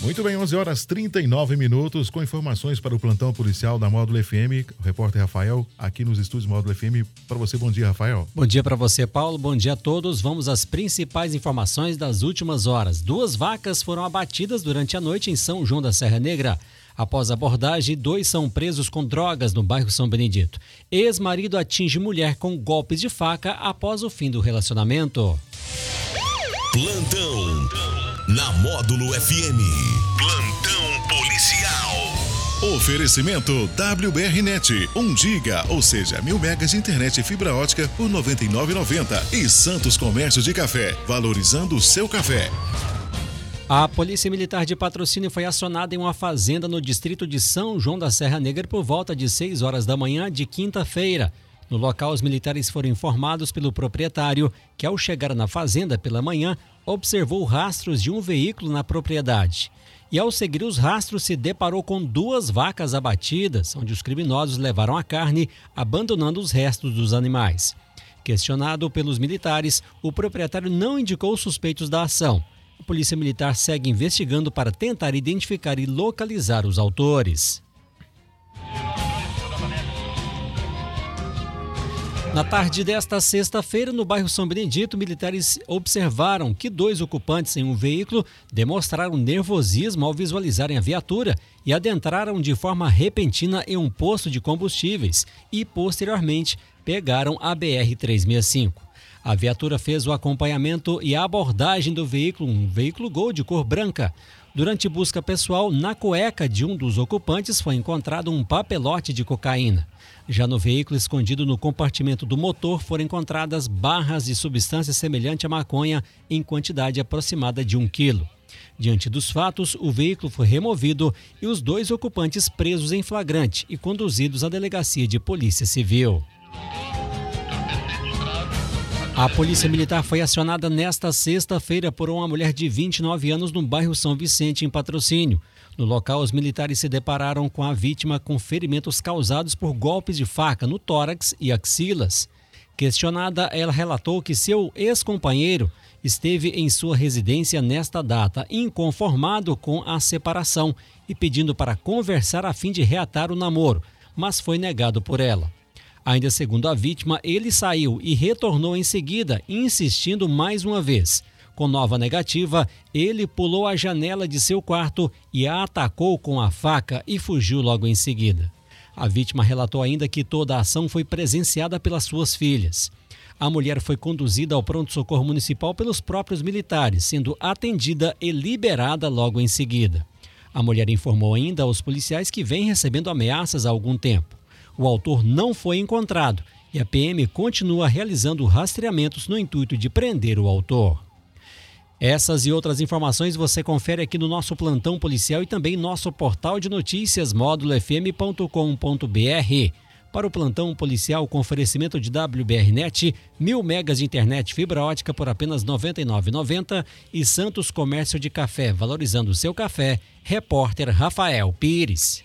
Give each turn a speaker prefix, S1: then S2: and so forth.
S1: Muito bem, 11 horas 39 minutos, com informações para o plantão policial da Módulo FM. O repórter Rafael, aqui nos estúdios Módulo FM. Para você, bom dia, Rafael.
S2: Bom dia para você, Paulo. Bom dia a todos. Vamos às principais informações das últimas horas. Duas vacas foram abatidas durante a noite em São João da Serra Negra. Após abordagem, dois são presos com drogas no bairro São Benedito. Ex-marido atinge mulher com golpes de faca após o fim do relacionamento.
S3: Plantão na Módulo FM. Plantão policial.
S4: Oferecimento WBRnet, 1 giga, ou seja, mil megas de internet e fibra ótica por 99,90 e Santos Comércio de Café, valorizando o seu café.
S2: A Polícia Militar de Patrocínio foi acionada em uma fazenda no distrito de São João da Serra Negra por volta de 6 horas da manhã de quinta-feira. No local, os militares foram informados pelo proprietário que, ao chegar na fazenda pela manhã, observou rastros de um veículo na propriedade. E, ao seguir os rastros, se deparou com duas vacas abatidas, onde os criminosos levaram a carne, abandonando os restos dos animais. Questionado pelos militares, o proprietário não indicou suspeitos da ação. A Polícia Militar segue investigando para tentar identificar e localizar os autores. Na tarde desta sexta-feira, no bairro São Benedito, militares observaram que dois ocupantes em um veículo demonstraram nervosismo ao visualizarem a viatura e adentraram de forma repentina em um posto de combustíveis e, posteriormente, pegaram a BR-365. A viatura fez o acompanhamento e a abordagem do veículo, um veículo Gol de cor branca. Durante busca pessoal, na cueca de um dos ocupantes foi encontrado um papelote de cocaína. Já no veículo escondido no compartimento do motor foram encontradas barras de substância semelhante à maconha em quantidade aproximada de um quilo. Diante dos fatos, o veículo foi removido e os dois ocupantes presos em flagrante e conduzidos à delegacia de polícia civil. A Polícia Militar foi acionada nesta sexta-feira por uma mulher de 29 anos no bairro São Vicente, em patrocínio. No local, os militares se depararam com a vítima com ferimentos causados por golpes de faca no tórax e axilas. Questionada, ela relatou que seu ex-companheiro esteve em sua residência nesta data, inconformado com a separação e pedindo para conversar a fim de reatar o namoro, mas foi negado por ela. Ainda segundo a vítima, ele saiu e retornou em seguida, insistindo mais uma vez. Com nova negativa, ele pulou a janela de seu quarto e a atacou com a faca e fugiu logo em seguida. A vítima relatou ainda que toda a ação foi presenciada pelas suas filhas. A mulher foi conduzida ao pronto-socorro municipal pelos próprios militares, sendo atendida e liberada logo em seguida. A mulher informou ainda aos policiais que vem recebendo ameaças há algum tempo. O autor não foi encontrado e a PM continua realizando rastreamentos no intuito de prender o autor. Essas e outras informações você confere aqui no nosso plantão policial e também nosso portal de notícias módulofm.com.br. Para o plantão policial com oferecimento de WBRnet, mil megas de internet fibra ótica por apenas R$ 99,90 e Santos Comércio de Café, valorizando o seu café. Repórter Rafael Pires.